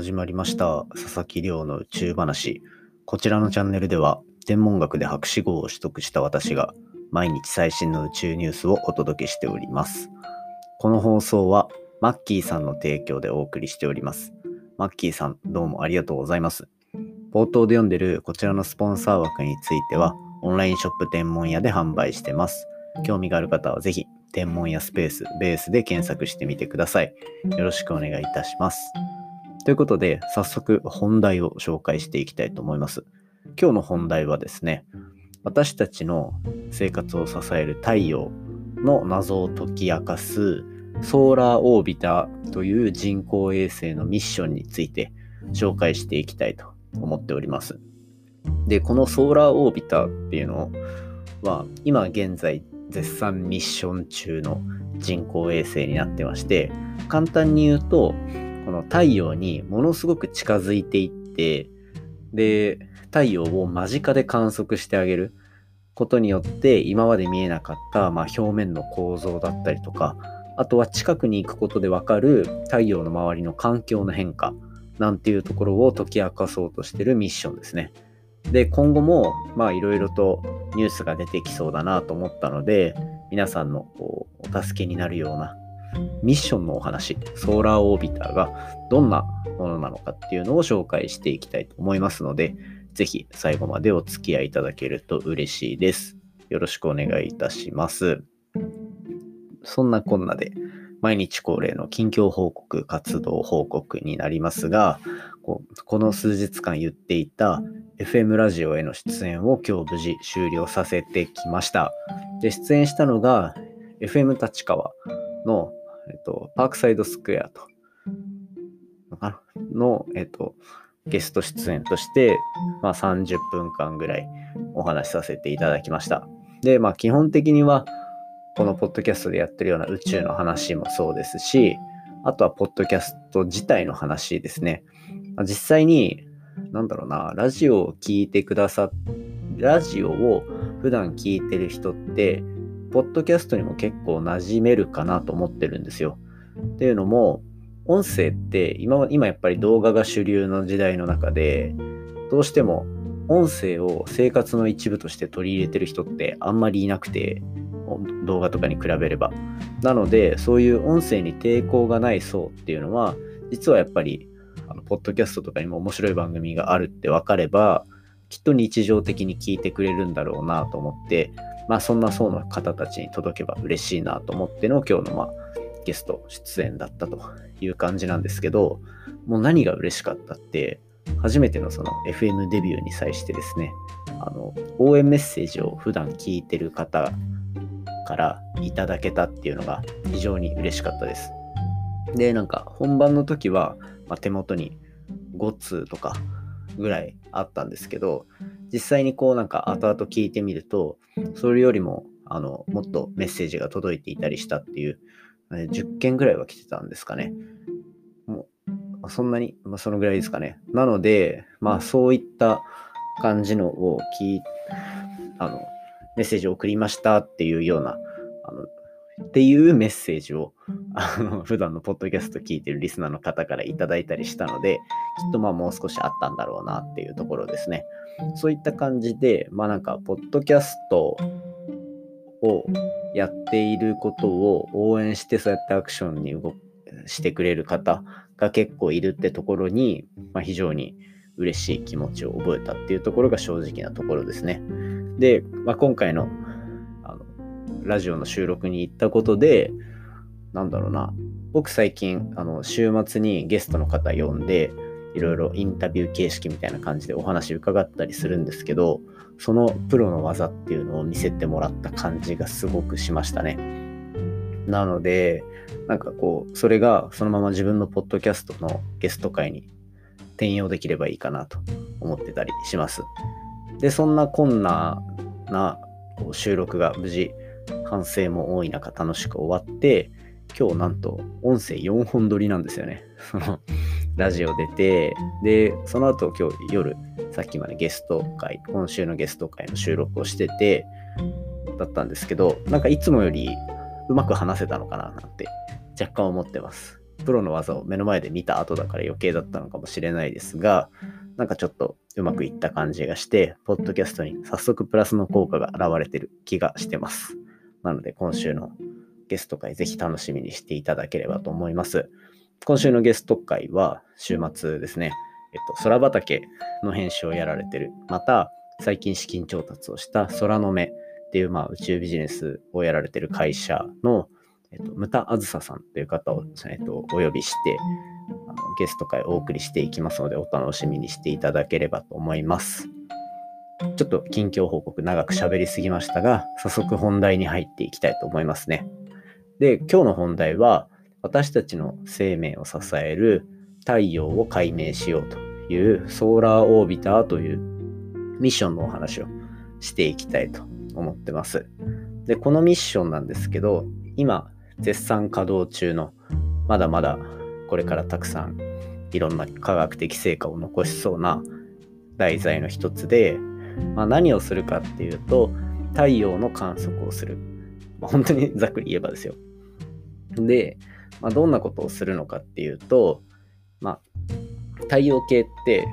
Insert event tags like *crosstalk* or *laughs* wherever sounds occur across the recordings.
始まりました。佐々木亮の宇宙話。こちらのチャンネルでは天文学で博士号を取得した私が毎日最新の宇宙ニュースをお届けしております。この放送はマッキーさんの提供でお送りしております。マッキーさんどうもありがとうございます。冒頭で読んでるこちらのスポンサー枠についてはオンラインショップ天文屋で販売してます。興味がある方はぜひ天文屋スペースベースで検索してみてください。よろしくお願いいたします。ということで、早速本題を紹介していきたいと思います。今日の本題はですね、私たちの生活を支える太陽の謎を解き明かすソーラーオービターという人工衛星のミッションについて紹介していきたいと思っております。で、このソーラーオービターっていうのは今現在絶賛ミッション中の人工衛星になってまして、簡単に言うと、この太陽にものすごく近づいていって、で、太陽を間近で観測してあげることによって、今まで見えなかった、まあ、表面の構造だったりとか、あとは近くに行くことでわかる太陽の周りの環境の変化なんていうところを解き明かそうとしてるミッションですね。で、今後も、まあいろいろとニュースが出てきそうだなと思ったので、皆さんのこうお助けになるようなミッションのお話、ソーラーオービターがどんなものなのかっていうのを紹介していきたいと思いますので、ぜひ最後までお付き合いいただけると嬉しいです。よろしくお願いいたします。そんなこんなで、毎日恒例の近況報告、活動報告になりますが、この数日間言っていた FM ラジオへの出演を今日無事終了させてきました。で、出演したのが FM 立川のえっと、パークサイドスクエアと、の、えっと、ゲスト出演として、まあ、30分間ぐらいお話しさせていただきました。で、まあ、基本的には、このポッドキャストでやってるような宇宙の話もそうですし、あとはポッドキャスト自体の話ですね。実際に、なんだろうな、ラジオを聴いてくださラジオを普段聞いてる人って、ポッドキャストにも結構馴染めるかなと思ってるんですよ。っていうのも、音声って今今やっぱり動画が主流の時代の中で、どうしても音声を生活の一部として取り入れてる人ってあんまりいなくて、動画とかに比べれば。なので、そういう音声に抵抗がない層っていうのは、実はやっぱり、あのポッドキャストとかにも面白い番組があるって分かれば、きっと日常的に聞いてくれるんだろうなと思って、まあそんな層の方たちに届けば嬉しいなと思っての今日のまあゲスト出演だったという感じなんですけど、もう何が嬉しかったって、初めてのその FM デビューに際してですね、あの、応援メッセージを普段聞いてる方からいただけたっていうのが非常に嬉しかったです。で、なんか本番の時は、まあ、手元に5通とかぐらいあったんですけど、実際にこうなんか後々聞いてみると、それよりもあのもっとメッセージが届いていたりしたっていう、10件ぐらいは来てたんですかね。もうそんなに、まあ、そのぐらいですかね。なので、まあそういった感じのを聞いあの、メッセージを送りましたっていうような、っていうメッセージを、あの、普段のポッドキャスト聞いてるリスナーの方からいただいたりしたので、きっとまあもう少しあったんだろうなっていうところですね。そういった感じで、まあなんか、ポッドキャストをやっていることを応援して、そうやってアクションに動してくれる方が結構いるってところに、まあ、非常に嬉しい気持ちを覚えたっていうところが正直なところですね。で、まあ、今回のあのラジオの収録に行ったことで、なんだろうな、僕最近、あの週末にゲストの方呼んで、いろいろインタビュー形式みたいな感じでお話伺ったりするんですけど、そのプロの技っていうのを見せてもらった感じがすごくしましたね。なので、なんかこう、それがそのまま自分のポッドキャストのゲスト会に転用できればいいかなと思ってたりします。で、そんな困難な収録が無事、反省も多い中楽しく終わって、今日なんと音声4本撮りなんですよね。*laughs* ラジオ出て、で、その後今日夜、さっきまでゲスト会、今週のゲスト会の収録をしてて、だったんですけど、なんかいつもよりうまく話せたのかななんて若干思ってます。プロの技を目の前で見た後だから余計だったのかもしれないですが、なんかちょっとうまくいった感じがして、ポッドキャストに早速プラスの効果が現れてる気がしてます。なので今週のゲスト会ぜひ楽しみにしていただければと思います。今週のゲスト会は週末ですね、えっと、空畑の編集をやられてる、また最近資金調達をした空の目っていう、まあ、宇宙ビジネスをやられてる会社の、えっと、ムタあずささんという方を、えっと、お呼びして、あのゲスト会をお送りしていきますので、お楽しみにしていただければと思います。ちょっと近況報告長く喋りすぎましたが、早速本題に入っていきたいと思いますね。で、今日の本題は、私たちの生命を支える太陽を解明しようというソーラーオービターというミッションのお話をしていきたいと思ってます。で、このミッションなんですけど、今、絶賛稼働中の、まだまだこれからたくさんいろんな科学的成果を残しそうな題材の一つで、まあ、何をするかっていうと、太陽の観測をする。まあ、本当に *laughs* ざっくり言えばですよ。で、まあ、どんなことをするのかっていうと、まあ、太陽系って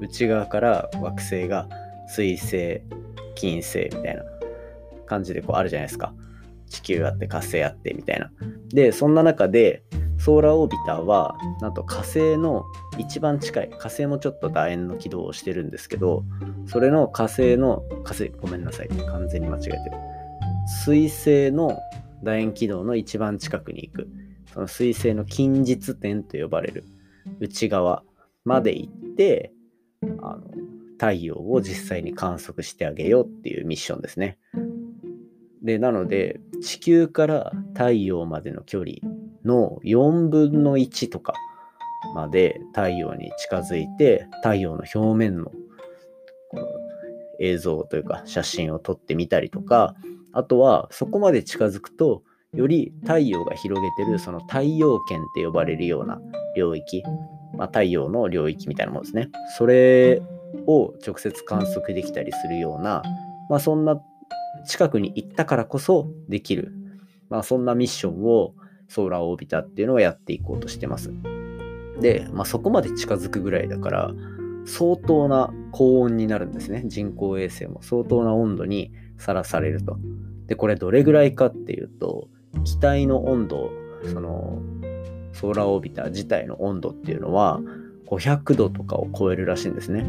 内側から惑星が水星、金星みたいな感じでこうあるじゃないですか。地球あって火星あってみたいな。で、そんな中で、ソーラーオービターは、なんと火星の一番近い、火星もちょっと楕円の軌道をしてるんですけど、それの火星の、火星、ごめんなさい、完全に間違えてる。水星の楕円軌道の一番近くに行く。その水星の近日点と呼ばれる内側まで行って、あの太陽を実際に観測してあげようっていうミッションですね。で、なので、地球から太陽までの距離の4分の1とかまで太陽に近づいて、太陽の表面のこの映像というか写真を撮ってみたりとか、あとはそこまで近づくと、より太陽が広げてるその太陽圏って呼ばれるような領域、まあ、太陽の領域みたいなものですね。それを直接観測できたりするような、まあ、そんな近くに行ったからこそできる、まあ、そんなミッションをソーラーオービタっていうのをやっていこうとしてます。で、まあ、そこまで近づくぐらいだから相当な高温になるんですね。人工衛星も相当な温度にさらされると。で、これどれぐらいかっていうと、機体の温度、そのソーラーオービター自体の温度っていうのは500度とかを超えるらしいんですね。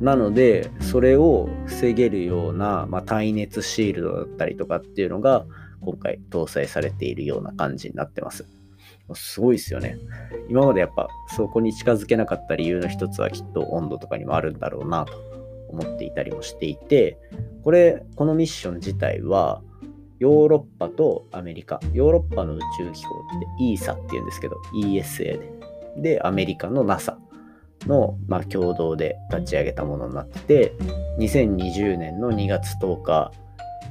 なので、それを防げるような、まあ、耐熱シールドだったりとかっていうのが、今回搭載されているような感じになってます。すごいですよね。今までやっぱそこに近づけなかった理由の一つはきっと温度とかにもあるんだろうなと思っていたりもしていて、これ、このミッション自体は、ヨーロッパとアメリカ、ヨーロッパの宇宙機構って ESA って言うんですけど、ESA で、で、アメリカの NASA の、まあ、共同で立ち上げたものになってて、2020年の2月10日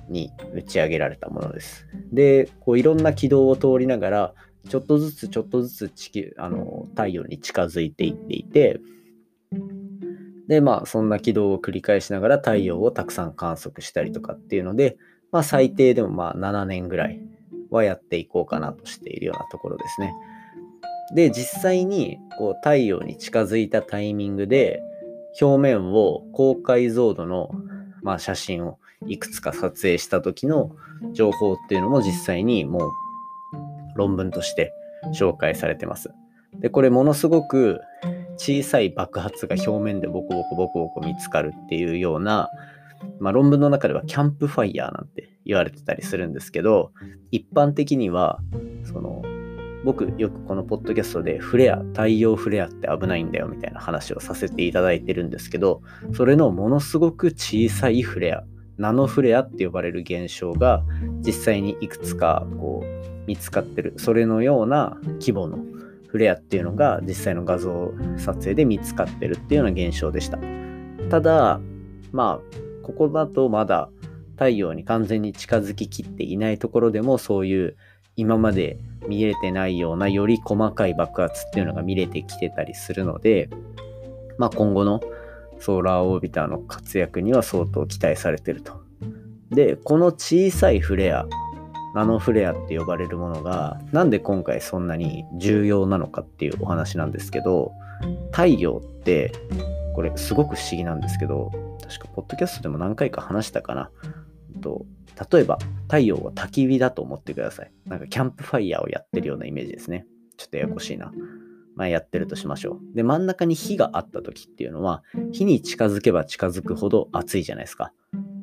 に打ち上げられたものです。で、こういろんな軌道を通りながら、ちょっとずつちょっとずつ地球、あの、太陽に近づいていっていて、で、まあ、そんな軌道を繰り返しながら太陽をたくさん観測したりとかっていうので、まあ、最低でもまあ7年ぐらいはやっていこうかなとしているようなところですね。で、実際にこう太陽に近づいたタイミングで、表面を高解像度の、まあ、写真をいくつか撮影した時の情報っていうのも実際にもう論文として紹介されてます。で、これものすごく小さい爆発が表面でボコボコボコボコ見つかるっていうような、まあ、論文の中ではキャンプファイヤーなんて言われてたりするんですけど、一般的には、その、僕よくこのポッドキャストでフレア、太陽フレアって危ないんだよみたいな話をさせていただいてるんですけど、それのものすごく小さいフレア、ナノフレアって呼ばれる現象が実際にいくつかこう見つかってる、それのような規模のフレアっていうのが実際の画像撮影で見つかってるっていうような現象でした。ただ、まあ、ここだとまだ太陽に完全に近づききっていないところでもそういう今まで見えてないようなより細かい爆発っていうのが見れてきてたりするので、まあ、今後のソーラーオービターの活躍には相当期待されてると。で、この小さいフレアナノフレアって呼ばれるものがなんで今回そんなに重要なのかっていうお話なんですけど太陽ってこれすごく不思議なんですけど確かポッドキャストでも何回か話したかな。と例えば太陽は焚き火だと思ってください。なんかキャンプファイヤーをやってるようなイメージですね。ちょっとややこしいな。まあ、やってるとしましょう。で、真ん中に火があった時っていうのは、火に近づけば近づくほど熱いじゃないですか。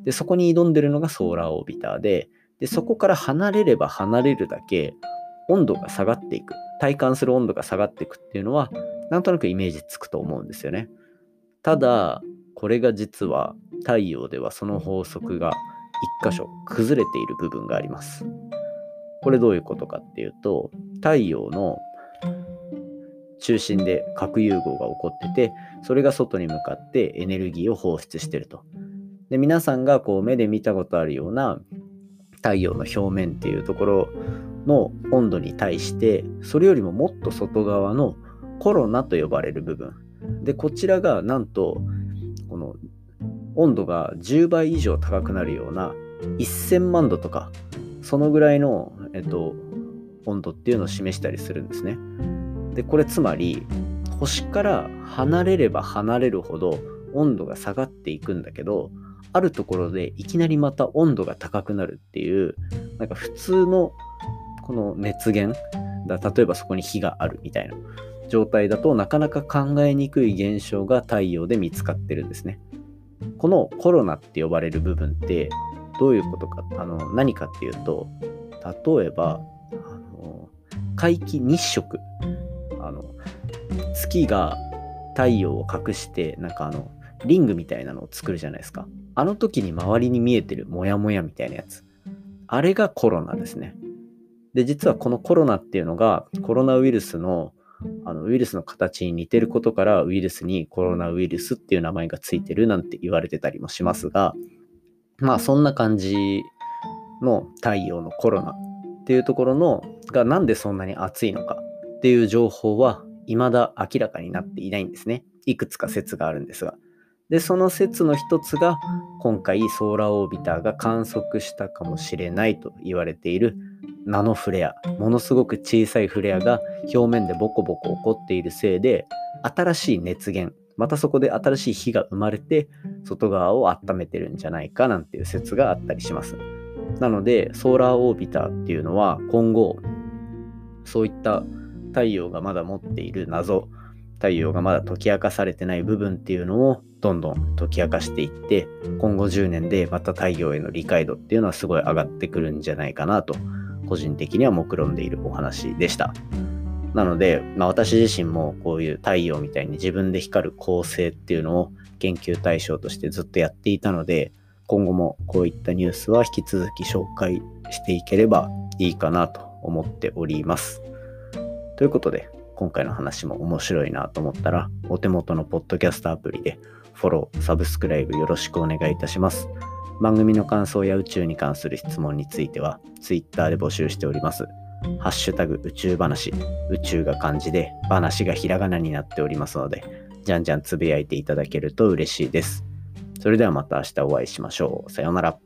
で、そこに挑んでるのがソーラーオービターで、で、そこから離れれば離れるだけ温度が下がっていく。体感する温度が下がっていくっていうのは、なんとなくイメージつくと思うんですよね。ただ、これが実は太陽ではその法則が一箇所崩れている部分があります。これどういうことかっていうと、太陽の中心で核融合が起こってて、それが外に向かってエネルギーを放出してると。で、皆さんがこう目で見たことあるような太陽の表面っていうところの温度に対して、それよりももっと外側のコロナと呼ばれる部分。で、こちらがなんと、この温度が10倍以上高くなるような1000万度とか、そのぐらいの、えっと、温度っていうのを示したりするんですね。で、これつまり、星から離れれば離れるほど温度が下がっていくんだけど、あるところでいきなりまた温度が高くなるっていう、なんか普通のこの熱源だ、例えばそこに火があるみたいな状態だとなかなか考えにくい現象が太陽で見つかってるんですね。このコロナって呼ばれる部分ってどういうことか、あの何かっていうと、例えば、あの皆既日食あの月が太陽を隠してなんかあのリングみたいなのを作るじゃないですか。あの時に周りに見えてるモヤモヤみたいなやつ。あれがコロナですね。で実はこのコロナっていうのがコロナウイルスのあのウイルスの形に似てることからウイルスにコロナウイルスっていう名前がついてるなんて言われてたりもしますがまあそんな感じの太陽のコロナっていうところのがなんでそんなに暑いのか。っていう情報は未だ明らかになっていないんですね。いくつか説があるんですが。で、その説の一つが今回ソーラーオービターが観測したかもしれないと言われているナノフレア。ものすごく小さいフレアが表面でボコボコ起こっているせいで新しい熱源、またそこで新しい火が生まれて外側を温めてるんじゃないかなんていう説があったりします。なので、ソーラーオービターっていうのは今後、そういった太陽がまだ持っている謎太陽がまだ解き明かされてない部分っていうのをどんどん解き明かしていって今後10年でまた太陽への理解度っていうのはすごい上がってくるんじゃないかなと個人的には目論んでいるお話でしたなので、まあ、私自身もこういう太陽みたいに自分で光る恒星っていうのを研究対象としてずっとやっていたので今後もこういったニュースは引き続き紹介していければいいかなと思っております。ということで、今回の話も面白いなと思ったら、お手元のポッドキャストアプリでフォロー、サブスクライブよろしくお願いいたします。番組の感想や宇宙に関する質問については、Twitter で募集しております。ハッシュタグ宇宙話、宇宙が漢字で、話がひらがなになっておりますので、じゃんじゃんつぶやいていただけると嬉しいです。それではまた明日お会いしましょう。さようなら。